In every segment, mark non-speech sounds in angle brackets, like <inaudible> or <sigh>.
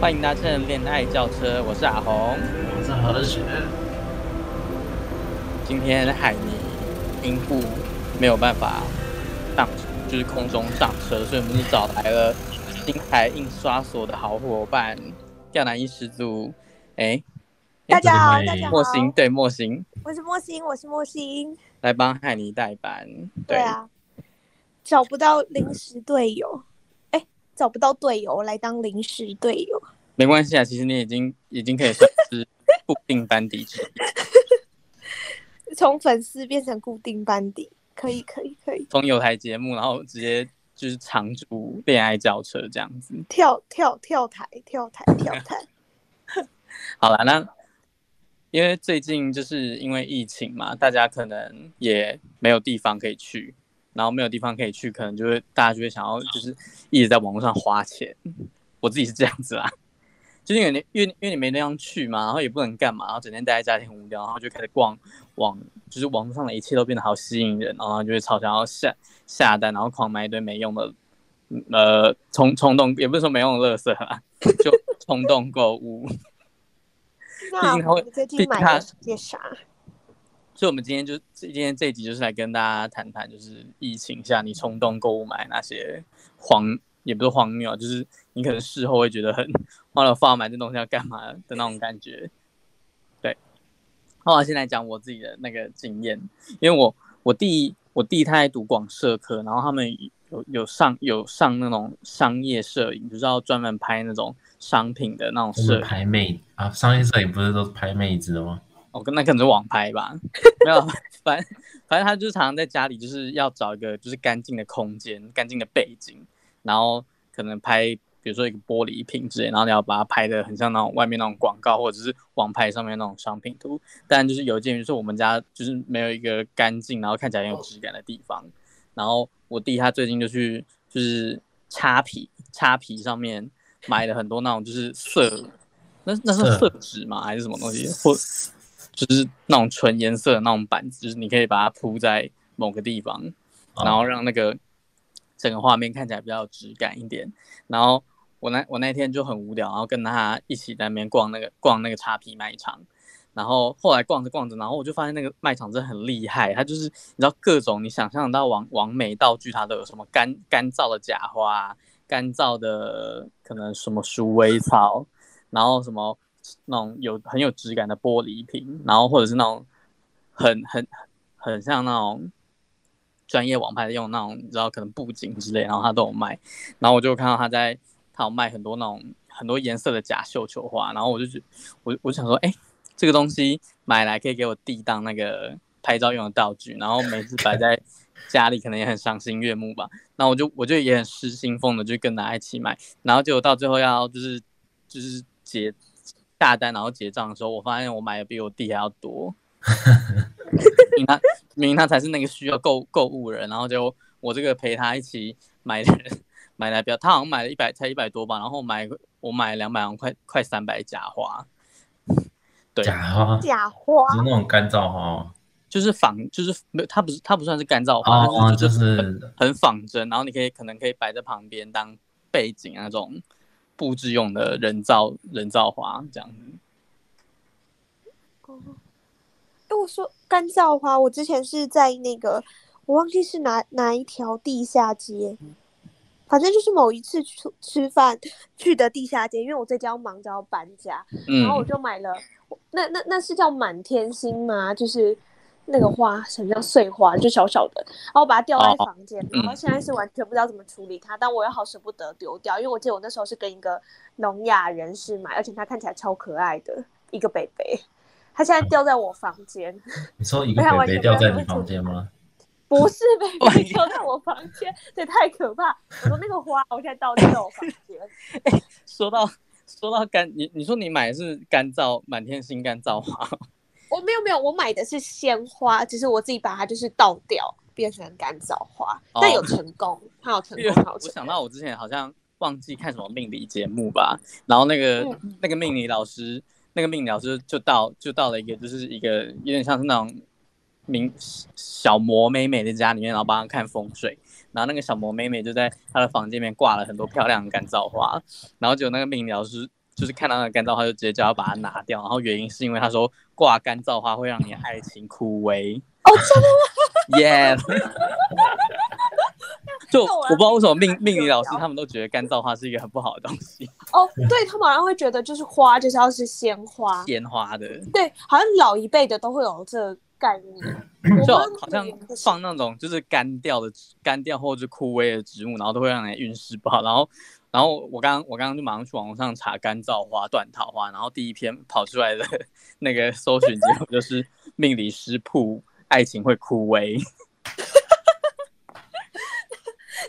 欢迎搭乘恋爱轿车，我是阿红，我是何雪。今天海尼因故没有办法上，就是空中上车，所以我们就找来了金牌印刷所的好伙伴，钓男一始祖。哎，大家好，大家好，莫心，对，莫心，我是莫心，我是莫心，来帮海尼代班。对，对啊，找不到临时队友。找不到队友来当临时队友，没关系啊。其实你已经已经可以算是固定班底之一，从粉丝变成固定班底，可以可以可以。从有台节目，然后直接就是常驻恋爱轿车这样子，跳跳跳台跳台跳台。跳台 <laughs> 好了，那因为最近就是因为疫情嘛，大家可能也没有地方可以去。然后没有地方可以去，可能就会大家就会想要就是一直在网络上花钱。<laughs> 我自己是这样子啦，就是因为你因为因为你没地方去嘛，然后也不能干嘛，然后整天待在家里很无聊，然后就开始逛网，就是网络上的一切都变得好吸引人，然后就会超想要下下单，然后狂买一堆没用的，呃，冲冲动也不是说没用的垃圾啊，就冲动购物。毕竟他会，最近买了些啥？所以，我们今天就今天这一集就是来跟大家谈谈，就是疫情下你冲动购物买那些荒，也不是荒谬，就是你可能事后会觉得很花了发买这东西要干嘛的那种感觉。对，那我先来讲我自己的那个经验，因为我我弟我弟他在读广社科，然后他们有有上有上那种商业摄影，就是要专门拍那种商品的那种摄拍妹啊，商业摄影不是都是拍妹子的吗？哦跟那可能是网拍吧，没有，<laughs> 反正反正他就是常常在家里，就是要找一个就是干净的空间、干净的背景，然后可能拍，比如说一个玻璃瓶之类，然后你要把它拍得很像那种外面那种广告或者是网拍上面那种商品图。但就是有一件就是我们家就是没有一个干净，然后看起来很有质感的地方。然后我弟他最近就去就是擦皮，擦皮上面买了很多那种就是色，那那是色纸吗？还是什么东西？或就是那种纯颜色的那种板子，就是你可以把它铺在某个地方，然后让那个整个画面看起来比较有质感一点。然后我那我那天就很无聊，然后跟他一起在那边逛那个逛那个叉皮卖场。然后后来逛着逛着，然后我就发现那个卖场真的很厉害，它就是你知道各种你想象到完完美道具，它都有什么干干燥的假花、干燥的可能什么鼠尾草，然后什么。那种有很有质感的玻璃瓶，然后或者是那种很很很像那种专业网拍用那种，你知道可能布景之类，然后他都有卖。然后我就看到他在他有卖很多那种很多颜色的假绣球花，然后我就觉我我想说，哎，这个东西买来可以给我弟当那个拍照用的道具，然后每次摆在家里可能也很赏心悦目吧。那我就我就也很失心疯的就跟他一起买，然后结果到最后要就是就是结。下单然后结账的时候，我发现我买的比我弟还要多。明 <laughs> 明他明明他才是那个需要购购物人，然后就我这个陪他一起买的人买来比较，他好像买了一百才一百多吧，然后买我买两百，快快三百假花。对，假花，假花，就是那种干燥花，就是仿，就是没有，它不是它不算是干燥花，哦、它就是很、就是、很仿真，然后你可以可能可以摆在旁边当背景那种。布置用的人造人造花这样子。哦，哎，我说干燥花，我之前是在那个，我忘记是哪哪一条地下街，反正就是某一次去吃饭去的地下街，因为我在家忙着要搬家，嗯，然后我就买了，那那那是叫满天星吗？就是。那个花很像碎花，就小小的，然后我把它吊在房间，哦、然后现在是完全不知道怎么处理它，嗯、但我又好舍不得丢掉，因为我记得我那时候是跟一个聋哑人士买，而且他看起来超可爱的一个北北，它现在吊在我房间。<laughs> 你说一个北北吊在你房间吗？不是 <laughs> 北北吊在我房间，这太可怕！我说那个花，我现在倒在我房间。<laughs> 哎，说到说到干，你你说你买的是干燥满天星干燥花。我没有没有，我买的是鲜花，只是我自己把它就是倒掉，变成干燥花，哦、但有成功，它有成功。好我想到我之前好像忘记看什么命理节目吧，然后那个、嗯、那个命理老师，那个命理老师就到就到了一个就是一个有点像是那种名小魔妹妹的家里面，然后帮她看风水，然后那个小魔妹妹就在她的房间里面挂了很多漂亮的干燥花，然后就那个命理老师。就是看到那个干燥花就直接叫他把它拿掉，然后原因是因为他说挂干燥花会让你爱情枯萎。哦，真的吗？Yeah。<laughs> 就我不知道为什么命命理老师他们都觉得干燥花是一个很不好的东西。哦，对，他们好像会觉得就是花就是要是鲜花，鲜花的。对，好像老一辈的都会有这个概念，<clears throat> 就好像放那种就是干掉的干掉或者是枯萎的植物，然后都会让人运势不好。然后，然后我刚我刚刚就马上去网上查干燥花、断桃花，然后第一篇跑出来的那个搜寻结果就是命理师铺爱情会枯萎。<laughs>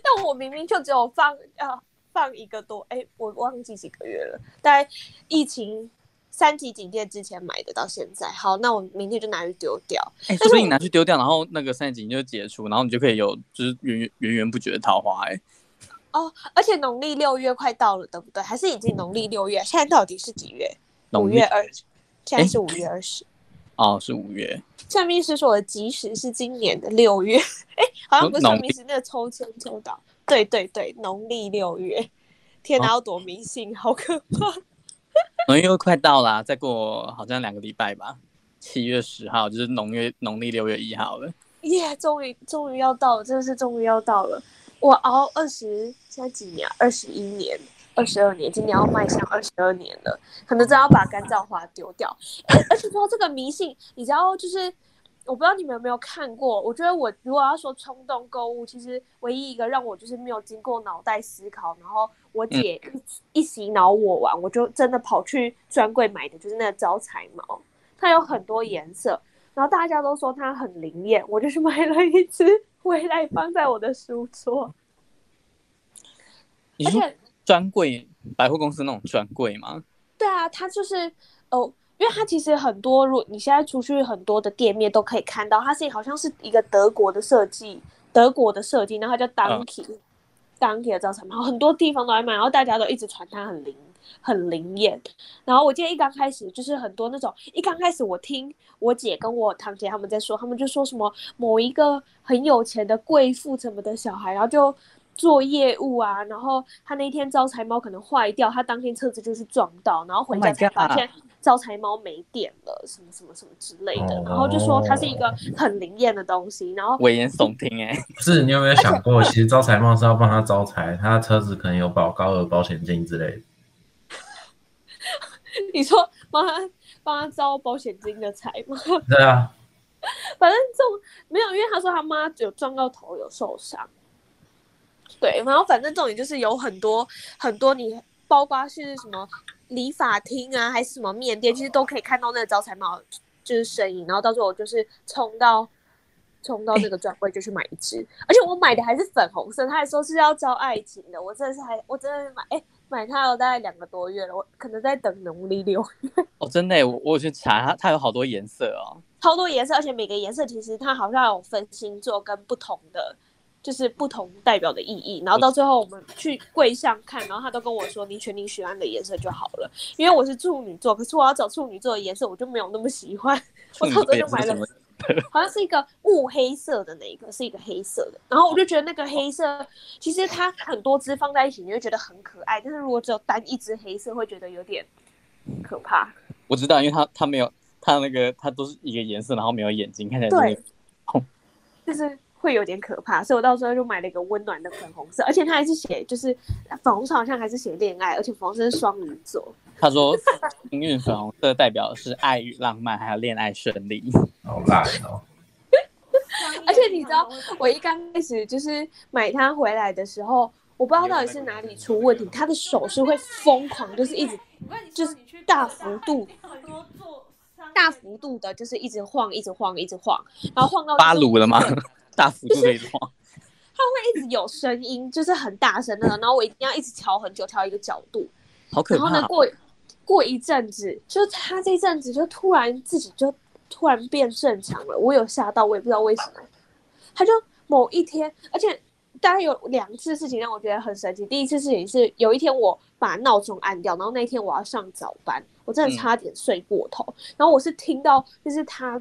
但我明明就只有放啊放一个多，哎、欸，我忘记几个月了，大概疫情三级警戒之前买的，到现在。好，那我明天就拿去丢掉。哎、欸，所以你拿去丢掉，然后那个三级警戒就解除，然后你就可以有就是源源源不绝的桃花、欸。哎，哦，而且农历六月快到了，对不对？还是已经农历六月？现在到底是几月？五月二十，现在是五月二十。哦，是五月。算命师说的吉时是今年的六月，哎，好像不是算命师那个抽签抽到，对对对，农历六月。天哪，要多迷信，好可怕！农历又快到了，再过好像两个礼拜吧，七月十号就是农月农历六月一号了。耶，终于终于要到了，真的是终于要到了。我熬二十，现在几年？二十一年。二十二年，今年要迈向二十二年了，可能真要把干燥花丢掉。<laughs> 而且说这个迷信，你知道，就是我不知道你们有没有看过。我觉得我如果要说冲动购物，其实唯一一个让我就是没有经过脑袋思考，然后我姐一一洗脑我完，我就真的跑去专柜买的就是那个招财猫，它有很多颜色，然后大家都说它很灵验，我就是买了一只 <laughs> 回来放在我的书桌，而且。专柜百货公司那种专柜吗？对啊，它就是哦，因为它其实很多，如果你现在出去很多的店面都可以看到，它是好像是一个德国的设计，德国的设计，然后它叫 Donkey，Donkey、嗯、的招财猫，然后很多地方都在卖，然后大家都一直传它很灵，很灵验。然后我记得一刚开始就是很多那种，一刚开始我听我姐跟我堂姐他们在说，他们就说什么某一个很有钱的贵妇什么的小孩，然后就。做业务啊，然后他那天招财猫可能坏掉，他当天车子就是撞到，然后回家才发现招财猫没电了，oh、什么什么什么之类的，然后就说它是一个很灵验的东西，然后危言耸听哎，<laughs> 不是你有没有想过，其实招财猫是要帮他招财，他车子可能有保高额保险金之类的。<laughs> 你说帮他帮他招保险金的财吗？<laughs> 对啊，反正这种没有，因为他说他妈有撞到头有受伤。对，然后反正重点就是有很多很多，你包括是什么理发厅啊，还是什么面店，其实都可以看到那个招财猫就是身影。然后到时候我就是冲到冲到这个专柜就去买一只，而且我买的还是粉红色，他还说是要招爱情的。我真的是还我真的是买哎买它有大概两个多月了，我可能在等农历六月。<laughs> 哦，真的，我我去查它，它有好多颜色哦，超多颜色，而且每个颜色其实它好像有分星座跟不同的。就是不同代表的意义，然后到最后我们去柜上看，然后他都跟我说：“你选你喜欢的颜色就好了。”因为我是处女座，可是我要找处女座的颜色，我就没有那么喜欢。<laughs> 我到时候就买了，好像是一个雾黑色的那一个，是一个黑色的。然后我就觉得那个黑色，其实它很多只放在一起，你会觉得很可爱。但是如果只有单一只黑色，会觉得有点可怕。我知道，因为它它没有它那个它都是一个颜色，然后没有眼睛，看起来对，就是。会有点可怕，所以我到时候就买了一个温暖的粉红色，而且他还是写，就是粉红色好像还是写恋爱，而且粉红色是双鱼座。他说幸运粉红色代表的是爱与浪漫，还有恋爱顺利。好烂哦！<laughs> 而且你知道，我一刚开始就是买它回来的时候，我不知道到底是哪里出问题，他的手是会疯狂，就是一直就是大幅度。大幅度的，就是一直晃，一直晃，一直晃，然后晃到巴鲁了吗？<laughs> 大幅度的一直晃，<laughs> 它会一直有声音，就是很大声的，然后我一定要一直调很久，调一个角度，好可怕。然后呢，过过一阵子，就他这一阵子就突然自己就突然变正常了，我有吓到，我也不知道为什么。他就某一天，而且大概有两次事情让我觉得很神奇。第一次事情是有一天我把闹钟按掉，然后那天我要上早班。我真的差点睡过头，嗯、然后我是听到，就是他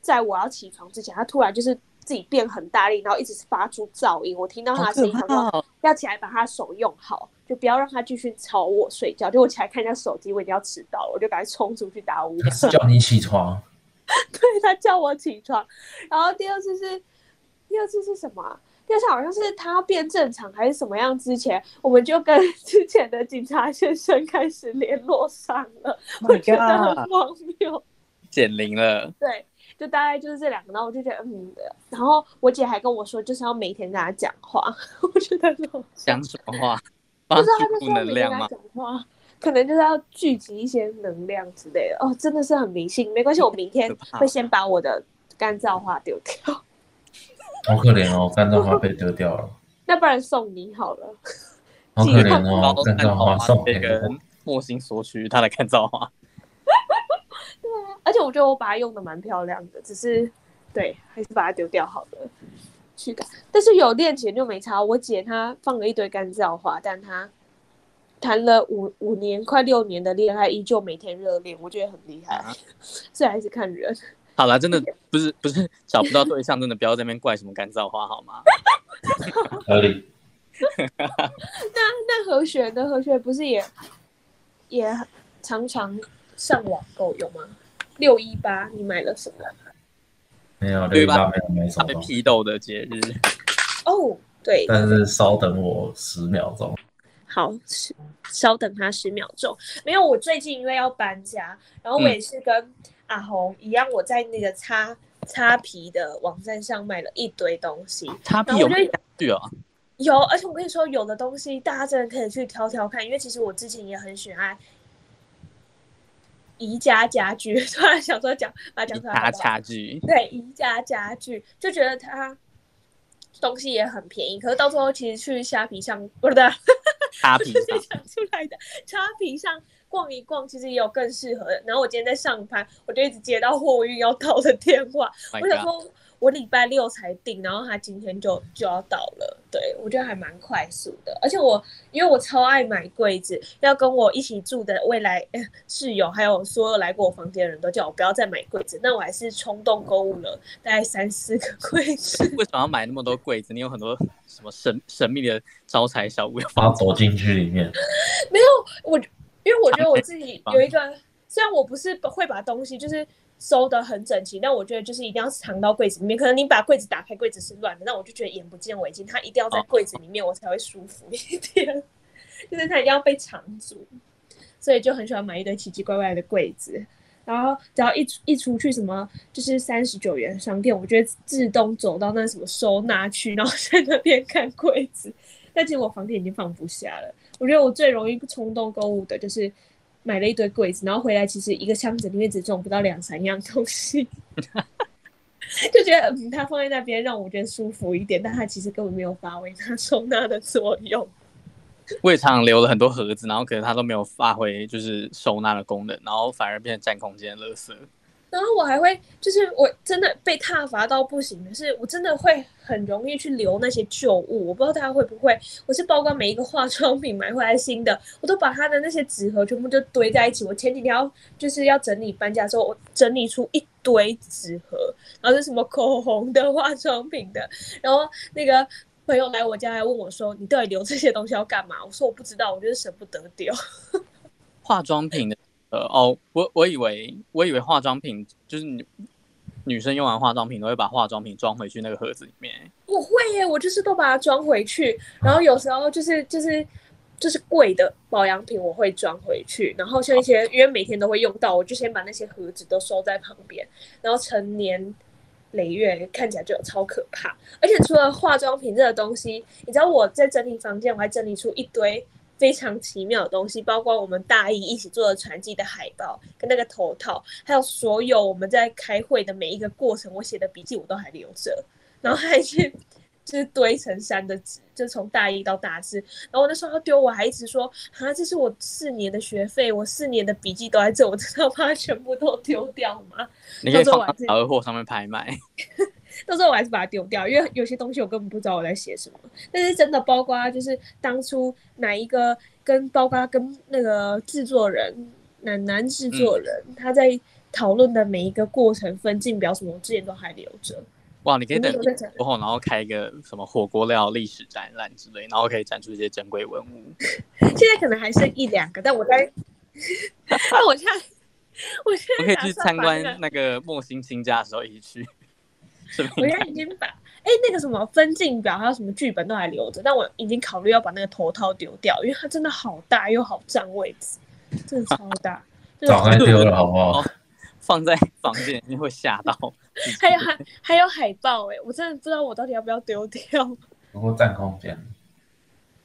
在我要起床之前，他突然就是自己变很大力，然后一直发出噪音。我听到他的声音，他说要起来把他手用好，就不要让他继续吵我睡觉。就我起来看一下手机，我已经要迟到了，我就赶快冲出去打五次，<laughs> 叫你起床。<laughs> 对，他叫我起床。然后第二次是第二次是什么啊？第二次好像是他变正常还是什么样？之前我们就跟之前的警察先生开始联络上了，oh、我觉得很荒谬。<laughs> 减龄了，对，就大概就是这两个，然后我就觉得嗯的，然后我姐还跟我说，就是要每天跟她讲话，<laughs> 我觉得讲什么话？不知道他就说每天跟他讲话，可能就是要聚集一些能量之类的。哦，真的是很迷信，没关系，我明天会先把我的干燥花丢掉。<laughs> 好可怜哦，干燥花被丢掉了。<laughs> 那不然送你好了。好可怜哦，干燥花送给莫心索取他的干燥花。而且我觉得我把它用的蛮漂亮的，只是对，还是把它丢掉好了。去感，但是有恋情就没差。我姐她放了一堆干燥花，但她谈了五五年快六年的恋爱，依旧每天热恋，我觉得很厉害。这、啊、还是看人。<laughs> 好了，真的不是不是找不到对象，真的不要在那边怪什么干燥花好吗？<laughs> 合理。<laughs> 那那何雪呢？何雪不是也也常常上网购有吗？六一八，你买了什么？没有六一八没有没什么。被批斗的节日。哦，对。但是稍等我十秒钟。好，稍等他十秒钟。没有，我最近因为要搬家，然后我也是跟阿红一样，我在那个擦擦皮的网站上买了一堆东西。擦皮有对啊。有，而且我跟你说，有的东西大家真的可以去挑挑看，因为其实我之前也很喜欢。宜家家具，<laughs> 突然想说讲，把它讲出来？家具，对，宜家家具，就觉得它东西也很便宜。可是到最后，其实去虾皮上，不是的，<laughs> 虾皮上讲出来的，虾皮上逛一逛，其实也有更适合的。然后我今天在上班，我就一直接到货运要到的电话，oh、我想说。我礼拜六才订，然后他今天就就要到了。对，我觉得还蛮快速的，而且我因为我超爱买柜子，要跟我一起住的未来 <laughs> 室友，还有所有来过我房间的人都叫我不要再买柜子，那我还是冲动购物了，大概三四个柜子。<laughs> 为什么要买那么多柜子？你有很多 <laughs> 什么神神秘的招财小物要放走进去里面？没有，我因为我觉得我自己有一个，虽然我不是会把东西就是。收得很整齐，但我觉得就是一定要藏到柜子里面。可能你把柜子打开，柜子是乱的，那我就觉得眼不见为净。它一定要在柜子里面，我才会舒服一点。<laughs> 就是它一定要被藏住，所以就很喜欢买一堆奇奇怪怪的柜子。然后只要一一出去什么，就是三十九元商店，我觉得自动走到那什么收纳区，然后在那边看柜子。<laughs> 但其实我房间已经放不下了。我觉得我最容易冲动购物的就是。买了一堆柜子，然后回来其实一个箱子里面只装不到两三样东西，<laughs> 就觉得嗯，它放在那边让我觉得舒服一点，但它其实根本没有发挥它收纳的作用。我也常常留了很多盒子，然后可能它都没有发挥就是收纳的功能，然后反而变成占空间的垃圾。然后我还会，就是我真的被挞伐到不行的是，我真的会很容易去留那些旧物。我不知道大家会不会，我是包括每一个化妆品买回来新的，我都把它的那些纸盒全部就堆在一起。我前几天要就是要整理搬家的时候，我整理出一堆纸盒，然后是什么口红的、化妆品的。然后那个朋友来我家来问我说：“你到底留这些东西要干嘛？”我说：“我不知道，我就是舍不得丢。<laughs> ”化妆品的。呃哦，我我以为我以为化妆品就是女女生用完化妆品都会把化妆品装回去那个盒子里面。我会耶，我就是都把它装回去，然后有时候就是就是就是贵的保养品我会装回去，然后像一些因为每天都会用到，我就先把那些盒子都收在旁边，然后成年累月看起来就有超可怕。而且除了化妆品这个东西，你知道我在整理房间，我还整理出一堆。非常奇妙的东西，包括我们大一一起做的传记的海报，跟那个头套，还有所有我们在开会的每一个过程，我写的笔记我都还留着，然后还去就是堆成山的纸，就从大一到大四，然后我那时候要丢，我还一直说啊，这是我四年的学费，我四年的笔记都在这，我真的要把它全部都丢掉吗？你可以放到淘货上面拍卖。<laughs> 到时候我还是把它丢掉，因为有些东西我根本不知道我在写什么。但是真的，包括就是当初哪一个跟包括跟那个制作人男男制作人、嗯、他在讨论的每一个过程分镜表什么，我之前都还留着。哇，你可以等过后，然后开一个什么火锅料历史展览之类，然后可以展出一些珍贵文物。<laughs> 现在可能还剩一两个，但我在，<laughs> 那我现在，我现在我可以去参观那个莫心清家的时候一起去。我现在已经把哎那个什么分镜表还有什么剧本都还留着，但我已经考虑要把那个头套丢掉，因为它真的好大又好占位置，真的超大。早该丢了好不好？<laughs> 放在房间里面会吓到。还有还还有海报哎，我真的不知道我到底要不要丢掉。不过占空间。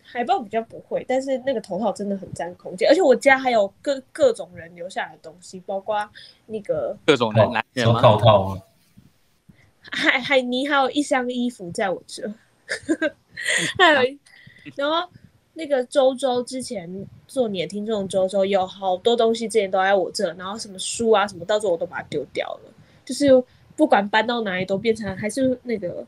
海报比较不会，但是那个头套真的很占空间，而且我家还有各各种人留下来的东西，包括那个各种人来人手套啊。海海尼还有一箱衣服在我这，<laughs> 还有，然后那个周周之前做你的听众周周有好多东西之前都在我这，然后什么书啊什么，到时候我都把它丢掉了，就是不管搬到哪里都变成还是那个。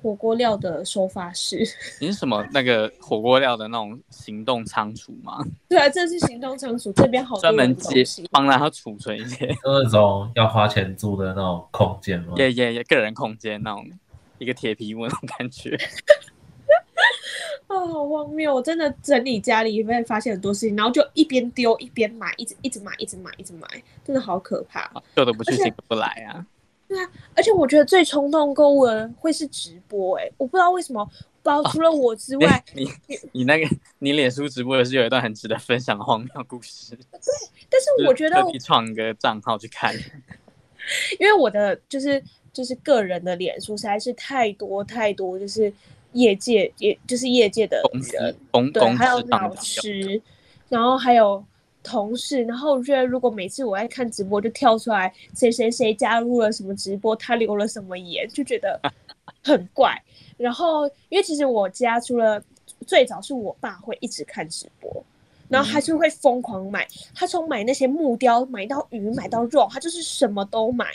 火锅料的收发室，<laughs> 你是什么那个火锅料的那种行动仓储吗？对啊，这是行动仓储，这边好专门接帮他储存一些，那种要花钱租的那种空间吗？耶耶耶，个人空间那种一个铁皮屋那种感觉。<laughs> 啊、哦，好荒谬！我真的整理家里会发现很多事情，然后就一边丢一边买，一直一直买，一直买，一直买，真的好可怕。旧的不去，新的不来啊。对啊，而且我觉得最冲动购物的会是直播哎、欸，我不知道为什么，不知道除了我之外，哦、你你，你那个你脸书直播也是有一段很值得分享的荒谬故事。<laughs> 对，但是我觉得你创一个账号去看，<laughs> 因为我的就是就是个人的脸书实在是太多太多，就是业界也就是业界的公司公对，还有老师，然后还有。同事，然后我觉得如果每次我爱看直播，就跳出来谁谁谁加入了什么直播，他留了什么言，就觉得 <laughs> 很怪。然后因为其实我家除了最早是我爸会一直看直播，然后他就会疯狂买，他从买那些木雕买到鱼买到肉，他就是什么都买。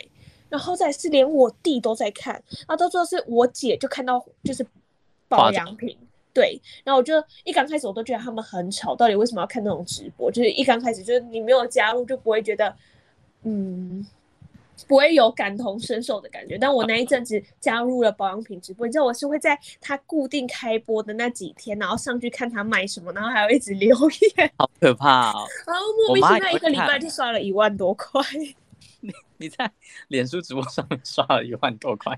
然后再是连我弟都在看，然后到最后是我姐就看到就是保养品。对，然后我就一刚开始我都觉得他们很吵，到底为什么要看那种直播？就是一刚开始就是你没有加入就不会觉得，嗯，不会有感同身受的感觉。但我那一阵子加入了保养品直播，你知道我是会在他固定开播的那几天，然后上去看他卖什么，然后还要一直留言，好可怕哦！<laughs> 然后莫名其妙一个礼拜就刷了一万多块。你你在脸书直播上面刷了一万多块？<laughs>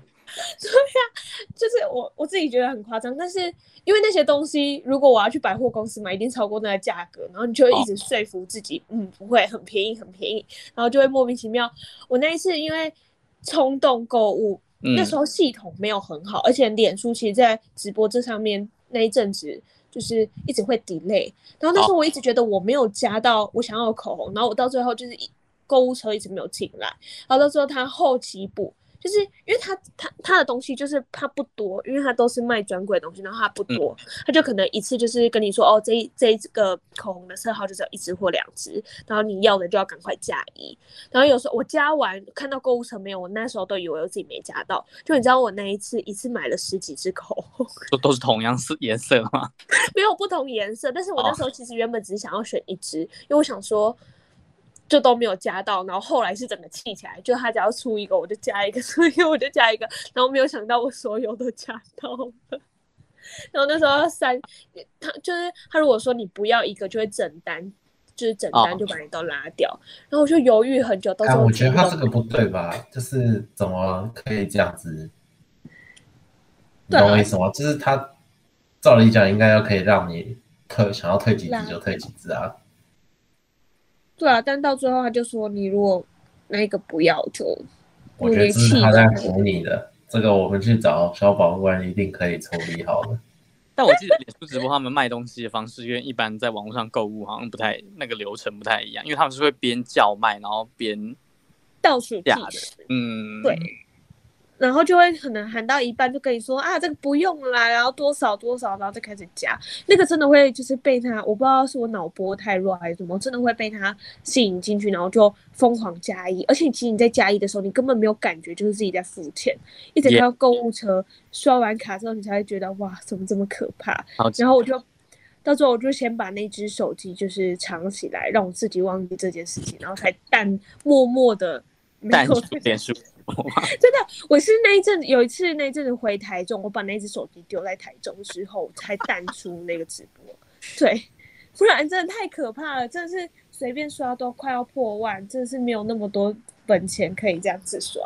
对呀，就是我我自己觉得很夸张，但是因为那些东西，如果我要去百货公司买，一定超过那个价格，然后你就会一直说服自己，哦、嗯，不会很便宜，很便宜，然后就会莫名其妙。我那一次因为冲动购物，嗯、那时候系统没有很好，而且脸书其实在直播这上面那一阵子就是一直会 delay，然后那时候我一直觉得我没有加到我想要的口红，然后我到最后就是购物车一直没有进来，然后到最后他后期补。就是因为他他他的东西就是他不多，因为他都是卖专柜的东西，然后他不多，嗯、他就可能一次就是跟你说哦，这一这一个口红的色号就只有一支或两支，然后你要的就要赶快加一。然后有时候我加完看到购物车没有，我那时候都以为我自己没加到，就你知道我那一次一次买了十几支口红，<laughs> 都都是同样色颜色吗？<laughs> 没有不同颜色，但是我那时候其实原本只是想要选一支，哦、因为我想说。就都没有加到，然后后来是整个气起来，就他只要出一个我就加一个，出一个我就加一个，然后没有想到我所有都加到了，然后那时候三，他就是他如果说你不要一个就会整单，就是整单就把你都拉掉，哦、然后我就犹豫很久，到时候我觉得他这个不对吧？就是怎么可以这样子？你懂我意思吗？就是他照理讲应该要可以让你退，想要退几次就退几次啊。对啊，但到最后他就说，你如果那个不要就，我觉得这是他在唬你的。这个我们去找消保官一定可以处理好的。但我记得脸书直播他们卖东西的方式，因为一般在网络上购物好像不太那个流程不太一样，因为他们是会边叫卖，然后边倒数计时。嗯，对。然后就会可能喊到一半就跟你说啊，这个不用啦，然后多少多少，然后再开始加。那个真的会就是被他，我不知道是我脑波太弱还是什么，真的会被他吸引进去，然后就疯狂加一。而且其实你在加一的时候，你根本没有感觉，就是自己在付钱。一直到购物车刷完卡之后，你才会觉得哇，怎么这么可怕？然后我就到时候我就先把那只手机就是藏起来，让我自己忘记这件事情，然后才淡默默的没有淡出脸书。<laughs> 真的，我是那一阵有一次那一阵子回台中，我把那只手机丢在台中之后才淡出那个直播。对，不然真的太可怕了，真的是随便刷都快要破万，真的是没有那么多本钱可以这样子刷。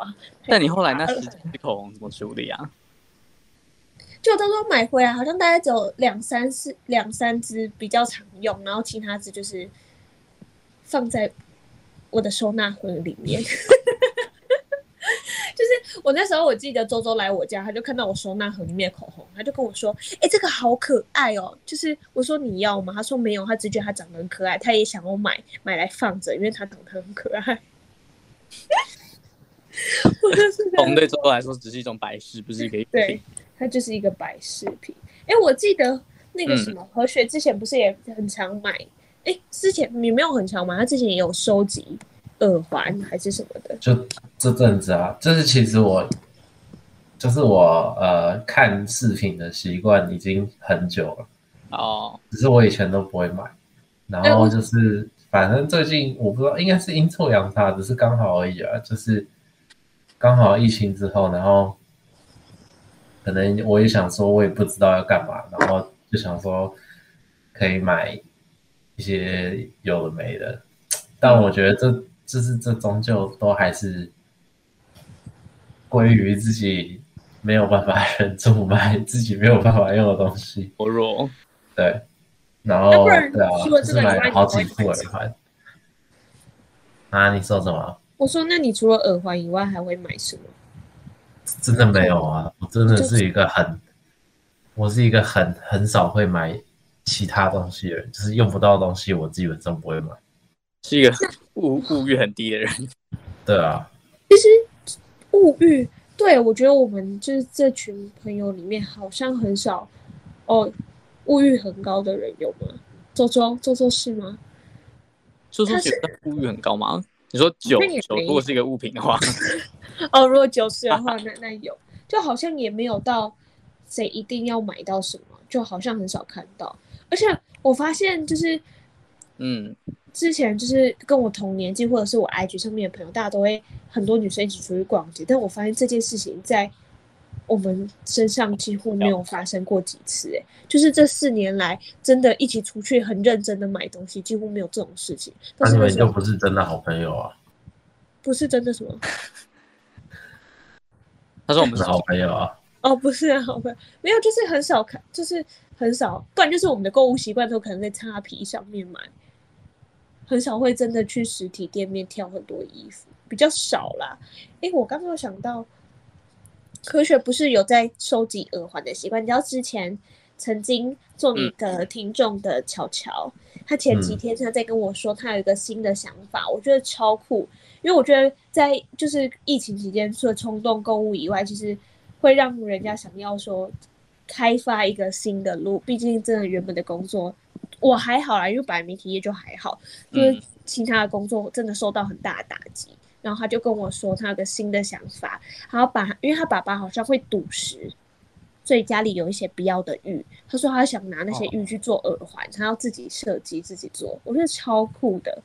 但你后来那十支口红怎么处理啊？就他说买回来，好像大概只有两三四两三支比较常用，然后其他支就是放在我的收纳盒里面。<laughs> 就是我那时候我记得周周来我家，他就看到我收纳盒里面的口红，他就跟我说：“哎、欸，这个好可爱哦。”就是我说你要吗？他说没有，他只觉得它长得很可爱，他也想要买买来放着，因为它长得很可爱。红对周周来说只是一种摆饰，不是一个对。它就是一个摆饰品。哎、欸，我记得那个什么何雪之前不是也很常买？哎、欸，之前你没有很常买，他之前也有收集耳环还是什么的。就这阵子啊，就是其实我就是我呃看饰品的习惯已经很久了哦，只是我以前都不会买，然后就是、欸、反正最近我不知道应该是阴错阳差，只是刚好而已啊，就是刚好疫情之后，然后。可能我也想说，我也不知道要干嘛，然后就想说可以买一些有的没的，但我觉得这就是这终究都还是归于自己没有办法忍住买自己没有办法用的东西。<laughs> 薄弱，对，然后对啊，就是买了好几副耳环。啊，你说什么？我说，那你除了耳环以外，还会买什么？真的没有啊！我真的是一个很，我是一个很很少会买其他东西的人，就是用不到的东西，我基本上不会买。是一个 <laughs> 物物欲很低的人。<laughs> 对啊，其实物欲，对，我觉得我们就是这群朋友里面，好像很少哦，物欲很高的人有吗？周周，周周是吗？周周觉得物欲很高吗？你说酒酒如果是一个物品的话，<laughs> 哦，如果酒是的话，那那有，就好像也没有到谁一定要买到什么，就好像很少看到。而且我发现就是，嗯，之前就是跟我同年纪或者是我 IG 上面的朋友，大家都会很多女生一起出去逛街，但我发现这件事情在我们身上几乎没有发生过几次，欸，哎，就是这四年来真的一起出去很认真的买东西，几乎没有这种事情。那你们就不是真的好朋友啊？不是真的什么？<laughs> 他说我们是好朋友啊。哦，不是啊好朋友，没有，就是很少看，就是很少，不然就是我们的购物习惯都可能在擦皮上面买，很少会真的去实体店面挑很多衣服，比较少啦。哎，我刚刚有想到。科学不是有在收集耳环的习惯？你知道之前曾经做你的听众的乔乔，他前几天他在跟我说他有一个新的想法，我觉得超酷。因为我觉得在就是疫情期间，除了冲动购物以外，其实会让人家想要说开发一个新的路。毕竟真的原本的工作我还好啦，因为本来媒体业就还好，就是其他的工作真的受到很大的打击。然后他就跟我说，他有个新的想法，他要把，因为他爸爸好像会赌石，所以家里有一些不要的玉。他说他想拿那些玉去做耳环，他要自己设计自己做，我觉得超酷的。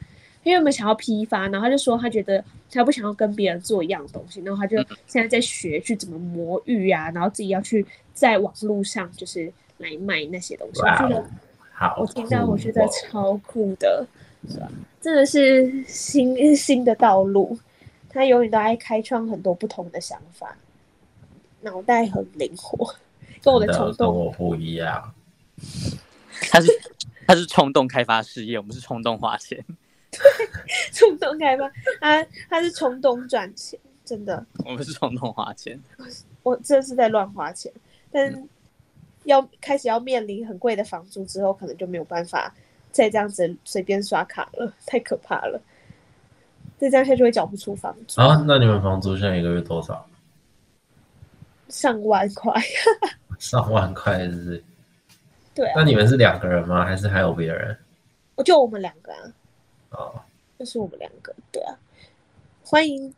因为我们想要批发，然后他就说他觉得他不想要跟别人做一样东西，然后他就现在在学去怎么磨玉啊，然后自己要去在网络上就是来卖那些东西。我觉得好，我听到我觉得超酷的，是吧？真的是新新的道路。他永远都爱开创很多不同的想法，脑袋很灵活，跟我的冲动跟我不一样。他是他是冲动开发事业，我们是冲动花钱。对，<laughs> 冲动开发，他他是冲动赚钱，真的。我们是冲动花钱，我这是在乱花钱，但要开始要面临很贵的房租之后，可能就没有办法再这样子随便刷卡了，太可怕了。再这样下去会缴不出房租啊？那你们房租现在一个月多少？上万块。<laughs> 上万块是不是？对啊。那你们是两个人吗？还是还有别人？我就我们两个啊。哦。<laughs> 就是我们两个，对啊。欢迎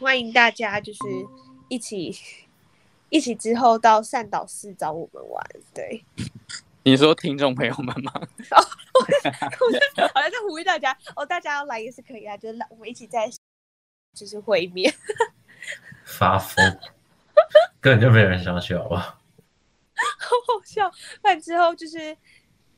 欢迎大家，就是一起一起之后到善导寺找我们玩，对。你说听众朋友们吗？哦，我好像在呼吁大家哦，大家要来也是可以啊，就是来我们一起在。就是会面，<laughs> 发疯，根本就没有人想去，好不好？好好笑。那之后就是，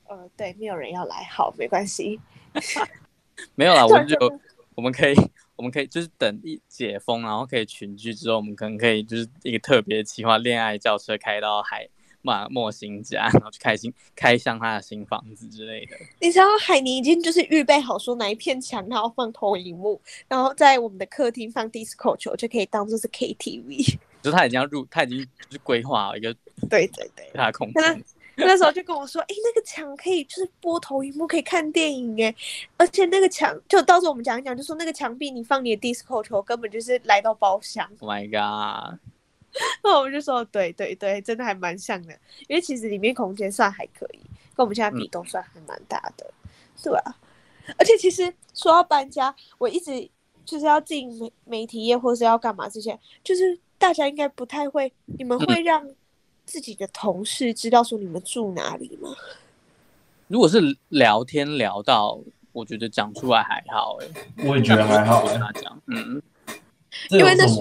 呃，对，没有人要来，好，没关系。<laughs> 没有啦，我们就 <laughs> 我们可以，我们可以就是等一解封，然后可以群聚之后，我们可能可以就是一个特别计划，恋爱轿车开到海。马莫新家，然后去开心开箱他的新房子之类的。你知道海尼已经就是预备好说哪一片墙他要放投影幕，然后在我们的客厅放 disco 球就可以当做是 KTV。就是他已经要入，他已经就是规划了一个对对对他的空间。那那时候就跟我说，哎、欸，那个墙可以就是播投影幕，可以看电影哎，而且那个墙就到时候我们讲一讲，就说那个墙壁你放你的 disco 球根本就是来到包厢。Oh my god！<laughs> 那我们就说，对对对，真的还蛮像的，因为其实里面空间算还可以，跟我们现在比都算还蛮大的，对吧、啊？而且其实说要搬家，我一直就是要进媒媒体业或是要干嘛之前，就是大家应该不太会，你们会让自己的同事知道说你们住哪里吗？如果是聊天聊到，我觉得讲出来还好哎，我也觉得还好哎，嗯，因为那是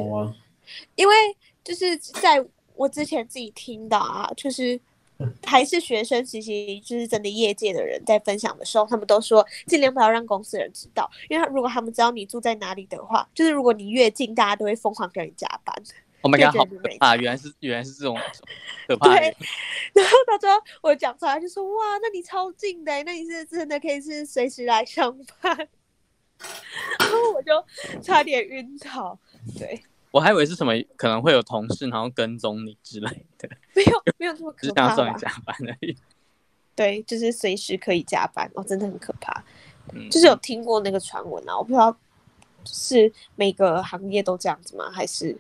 因为。就是在我之前自己听到啊，就是还是学生其实，就是真的业界的人在分享的时候，他们都说尽量不要让公司人知道，因为如果他们知道你住在哪里的话，就是如果你越近，大家都会疯狂跟你加班。我们刚好啊，原来是原来是这种可怕。对，<laughs> 然后他说我讲出来就说哇，那你超近的，那你是真的可以是随时来上班，<laughs> 然后我就差点晕倒，对。我还以为是什么可能会有同事然后跟踪你之类的，没有没有这么可怕，只想送你加班而已。<laughs> 对，就是随时可以加班哦，真的很可怕。嗯，就是有听过那个传闻啊，我不知道是每个行业都这样子吗？还是？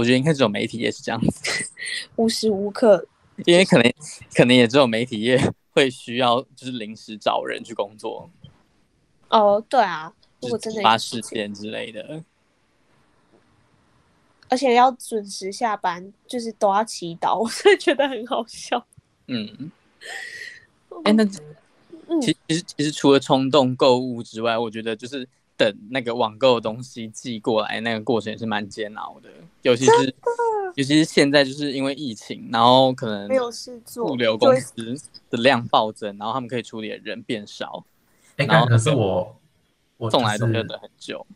我觉得应该只有媒体业是这样子，<laughs> 无时无刻，<laughs> 因为可能可能也只有媒体业会需要就是临时找人去工作。哦，对啊，如果真的发事件之类的。而且要准时下班，就是都要祈祷，<laughs> 我真的觉得很好笑。嗯，哎、欸，那其实其实其实除了冲动购物之外，我觉得就是等那个网购的东西寄过来，那个过程也是蛮煎熬的。尤其是尤其是现在，就是因为疫情，然后可能没有事做，物流公司的量暴增，然后他们可以处理的人变少。哎、欸，然后可是我我送来都要等很久。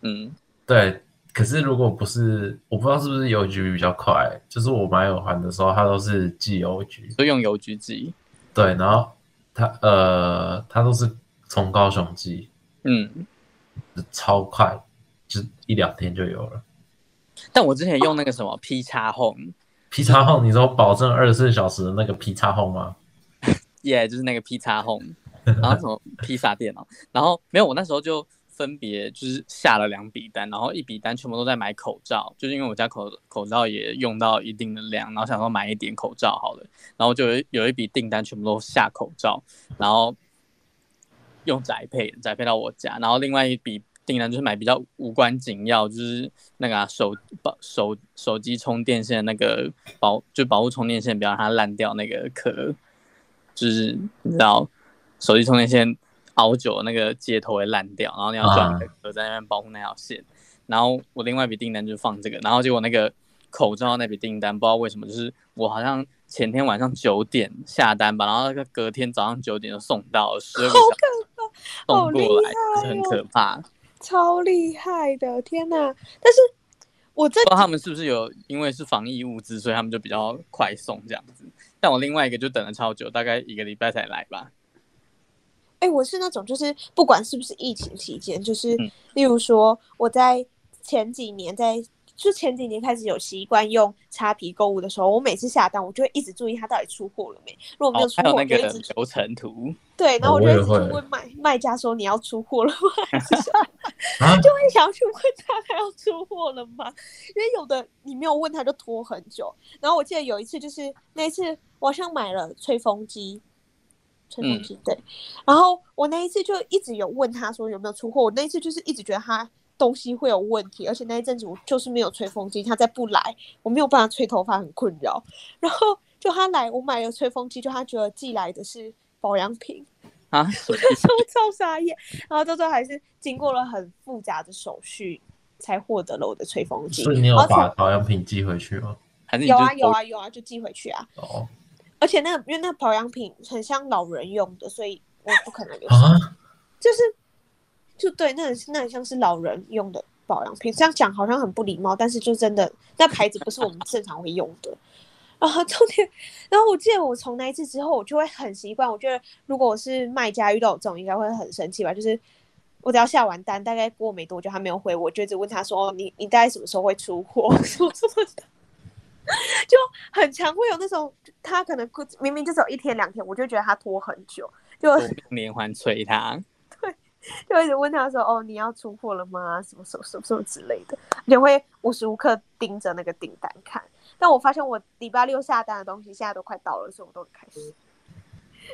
嗯，对。可是如果不是，我不知道是不是邮局比较快，就是我买耳环的时候，它都是寄邮局，都用邮局寄。对，然后它呃，它都是从高雄寄，嗯，超快，就一两天就有了。但我之前用那个什么 P 叉 Home，P 叉 Home，你说保证二十四小时的那个 P 叉 Home 吗？耶，yeah, 就是那个 P 叉 Home，然后什么披萨电脑，然后没有，我那时候就。分别就是下了两笔单，然后一笔单全部都在买口罩，就是因为我家口口罩也用到一定的量，然后想说买一点口罩好了，然后就有有一笔订单全部都下口罩，然后用宅配宅配到我家，然后另外一笔订单就是买比较无关紧要，就是那个、啊、手保手手机充电线那个保就保护充电线不要让它烂掉那个壳，就是你知道手机充电线。熬久那个接头会烂掉，然后你要装一个壳在那边保护那条线。啊、然后我另外一笔订单就放这个，然后结果那个口罩那笔订单不知道为什么，就是我好像前天晚上九点下单吧，然后那个隔天早上九点就送到了，十二个小时送过来，哦、很可怕，超厉害的天哪！但是我这不知道他们是不是有因为是防疫物资，所以他们就比较快送这样子。但我另外一个就等了超久，大概一个礼拜才来吧。哎、欸，我是那种，就是不管是不是疫情期间，就是例如说我在前几年在，就前几年开始有习惯用擦皮购物的时候，我每次下单，我就会一直注意它到底出货了没。如果没有出货，我就一直流程图。对，然后我就一直问卖卖家说，你要出货了吗？<laughs> <laughs> 就会想要去问他他要出货了吗？因为有的你没有问他就拖很久。然后我记得有一次就是那一次，我好像买了吹风机。吹风机对，然后我那一次就一直有问他说有没有出货。我那一次就是一直觉得他东西会有问题，而且那一阵子我就是没有吹风机，他再不来，我没有办法吹头发，很困扰。<laughs> 然后就他来，我买了吹风机，就他觉得寄来的是保养品，啊，<laughs> 我那时候超傻眼，然后到最后还是经过了很复杂的手续，才获得了我的吹风机。所以你有把保养品寄回去吗？还是有啊有啊有啊，就寄回去啊。哦。而且那个因为那个保养品很像老人用的，所以我不可能留。啊？就是，就对，那很那很像是老人用的保养品。这样讲好像很不礼貌，但是就真的那牌子不是我们正常会用的。然后重点，然后我记得我从那一次之后，我就会很习惯。我觉得如果我是卖家遇到这种，应该会很生气吧？就是我只要下完单，大概过没多久，他没有回我，就一直问他说：“你你大概什么时候会出货？” <laughs> 什么什么的，就很常会有那种他可能明明就只有一天两天，我就觉得他拖很久，就连环催他。对，就一直问他说：“哦，你要出货了吗？什么什么什么什么之类的。”也会无时无刻盯着那个订单看。但我发现我礼拜六下单的东西现在都快到了，所以我都很开心。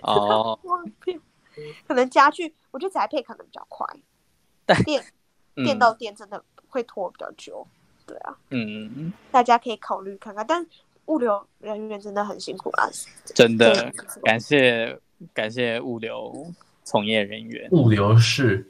<laughs> 哦，可能家具，我觉得宅配可能比较快，<laughs> 但店店到店真的会拖比较久。对啊，嗯，大家可以考虑看看。但物流人员真的很辛苦啊，真的感谢感谢物流从业人员，物流室，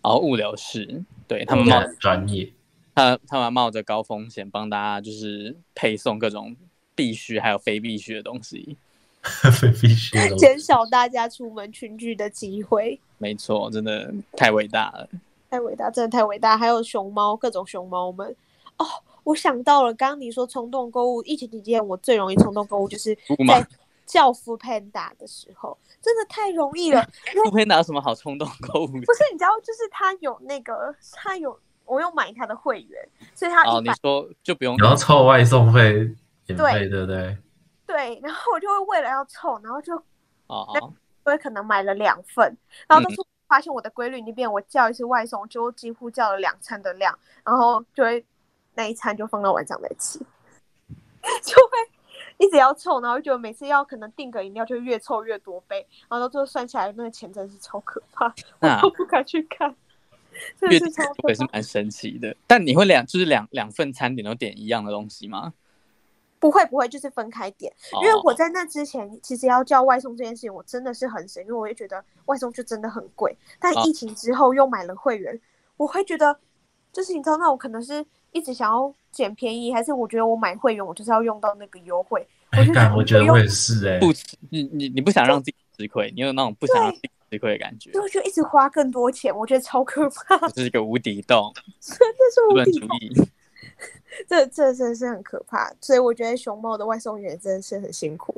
然后物流室，对他们冒专业。他他们冒着高风险帮大家就是配送各种必须还有非必须的东西，非必须的，<laughs> 减少大家出门群聚的机会。没错，真的太伟大了，太伟大，真的太伟大。还有熊猫，各种熊猫们。哦，我想到了，刚刚你说冲动购物，疫情期间我最容易冲动购物就是在叫 foodpanda 的时候，真的太容易了。<laughs> foodpanda 有什么好冲动购物？不是，你知道，就是他有那个，他有。我有买他的会员，所以他哦，你说就不用，然后凑外送费免费，对不对？<laughs> 对，然后我就会为了要凑，然后就哦哦，我也可能买了两份，然后但是发现我的规律那边，我叫一次外送就几乎叫了两餐的量，然后就会那一餐就放到晚上再吃，<laughs> 就会一直要凑，然后就觉得每次要可能订个饮料就越凑越多杯，然后到最后算起来那个钱真是超可怕，<laughs> 我都不敢去看。月我也是蛮神奇的，但你会两就是两两份餐点都点一样的东西吗？不会不会，就是分开点。因为我在那之前其实要叫外送这件事情，我真的是很神，因为我也觉得外送就真的很贵。但疫情之后又买了会员，我会觉得就是你知道，那我可能是一直想要捡便宜，还是我觉得我买会员我就是要用到那个优惠。<laughs> 我就我觉得我也是哎，不，你你你不想让自己吃亏，你有那种不想让自己。吃亏的感觉，就就一直花更多钱，我觉得超可怕。这是一个无底洞，<laughs> 真的是无底洞。这这真的是很可怕，所以我觉得熊猫的外送员真的是很辛苦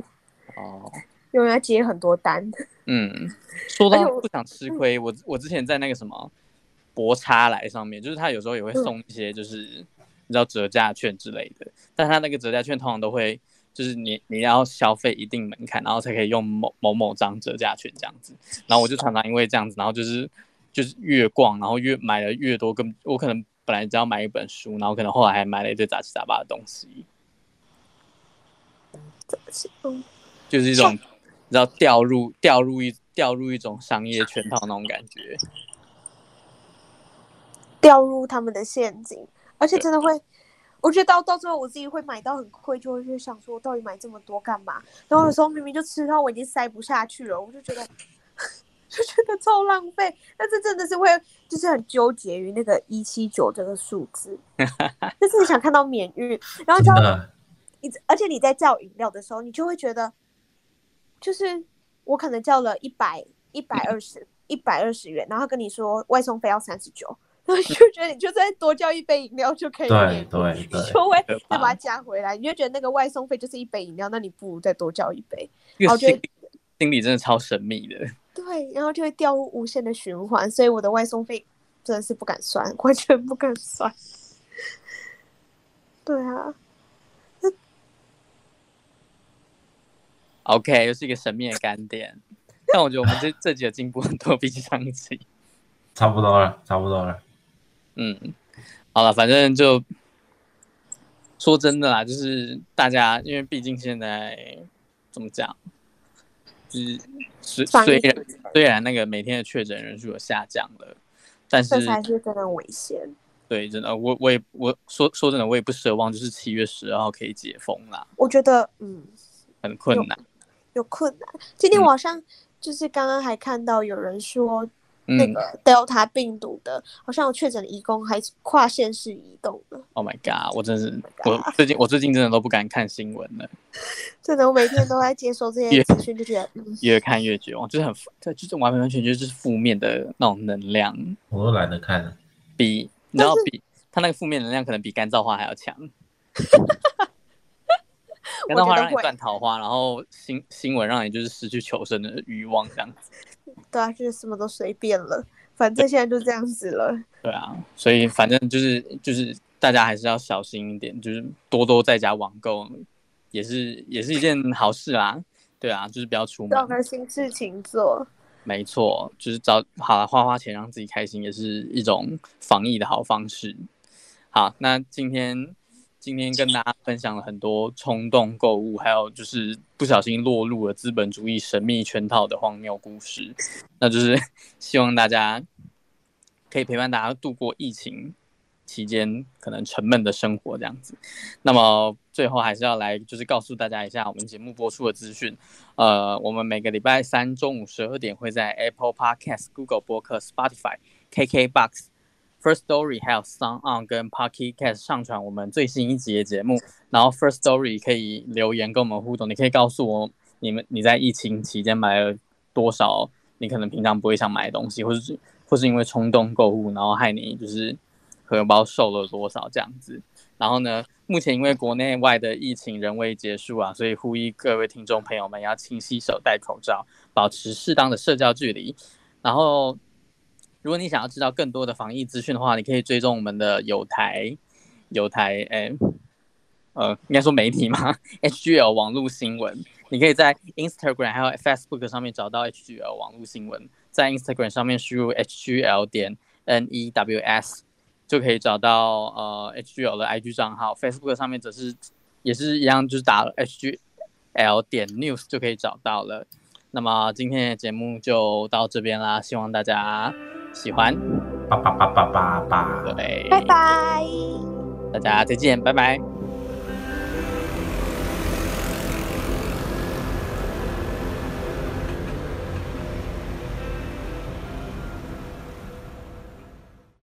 哦，因为要接很多单。嗯，说到不想吃亏，我我之前在那个什么博叉来上面，就是他有时候也会送一些，就是、嗯、你知道折价券之类的，但他那个折价券通常都会。就是你你要消费一定门槛，然后才可以用某某某张折价券这样子。然后我就常常因为这样子，然后就是就是越逛，然后越买的越多。跟我可能本来只要买一本书，然后可能后来还买了一堆杂七杂八的东西。就是一种你知道掉入掉入一掉入一种商业圈套那种感觉，<laughs> 掉入他们的陷阱，而且真的会。我觉得到到最后我自己会买到很亏，就会去想说，我到底买这么多干嘛？然后有时候明明就吃到我已经塞不下去了，我就觉得 <laughs> 就觉得超浪费。但是真的是会就是很纠结于那个一七九这个数字，<laughs> 就是你想看到免运，然后叫你，而且你在叫饮料的时候，你就会觉得，就是我可能叫了一百一百二十一百二十元，然后跟你说外送费要三十九。然后就觉得你就再多叫一杯饮料就可以免，对对对，就会再把它加回来。你就觉得那个外送费就是一杯饮料，那你不如再多叫一杯。然后就心里真的超神秘的。对，然后就会掉入无限的循环，所以我的外送费真的是不敢算，完全不敢算。对啊。OK，又是一个神秘的干点，但我觉得我们这 <laughs> 这集的进步很多，比起上一期。差不多了，差不多了。嗯，好了，反正就说真的啦，就是大家，因为毕竟现在怎么讲，就是虽虽然虽然那个每天的确诊人数有下降了，但是还是真的危险。对，真的，我我也我说说真的，我也不奢望就是七月十二号可以解封啦。我觉得，嗯，很困难。有困难。今天晚上就是刚刚还看到有人说。那个 Delta 病毒的，好像有确诊的移工还跨县市移动了。Oh my god！我真是，oh、我最近我最近真的都不敢看新闻了。<laughs> 真的，我每天都在接收这些 <laughs> 资讯，就觉得越看越绝望，就是很，对，就是完完全全就是负面的那种能量。我都懒得看了。比你知道比他那个负面能量可能比干燥花还要强。<laughs> 干燥花让你断桃花，然后新新闻让你就是失去求生的欲望，这样子。对啊，就是什么都随便了，反正现在就这样子了。对，啊，所以反正就是就是大家还是要小心一点，就是多多在家网购，也是也是一件好事啦。对啊，就是不要出门，找个新事情做。没错，就是找好了花花钱让自己开心，也是一种防疫的好方式。好，那今天。今天跟大家分享了很多冲动购物，还有就是不小心落入了资本主义神秘圈套的荒谬故事。那就是 <laughs> 希望大家可以陪伴大家度过疫情期间可能沉闷的生活这样子。那么最后还是要来就是告诉大家一下我们节目播出的资讯。呃，我们每个礼拜三中午十二点会在 Apple Podcast、Google 播客、Spotify、KKBox。First Story 还有 SoundOn 跟 Pocket Cast 上传我们最新一集的节目，然后 First Story 可以留言跟我们互动，你可以告诉我你们你在疫情期间买了多少你可能平常不会想买的东西，或是或是因为冲动购物，然后害你就是荷包瘦了多少这样子。然后呢，目前因为国内外的疫情仍未结束啊，所以呼吁各位听众朋友们要勤洗手、戴口罩、保持适当的社交距离，然后。如果你想要知道更多的防疫资讯的话，你可以追踪我们的有台，有台，哎，呃，应该说媒体嘛，HGL 网络新闻。你可以在 Instagram 还有 Facebook 上面找到 HGL 网络新闻，在 Instagram 上面输入 HGL 点 NEWS 就可以找到呃 HGL 的 IG 账号。Facebook 上面则是也是一样，就是打 HGL 点 News 就可以找到了。那么今天的节目就到这边啦，希望大家。喜欢，叭叭叭叭叭叭，对，拜拜，大家再见，拜拜。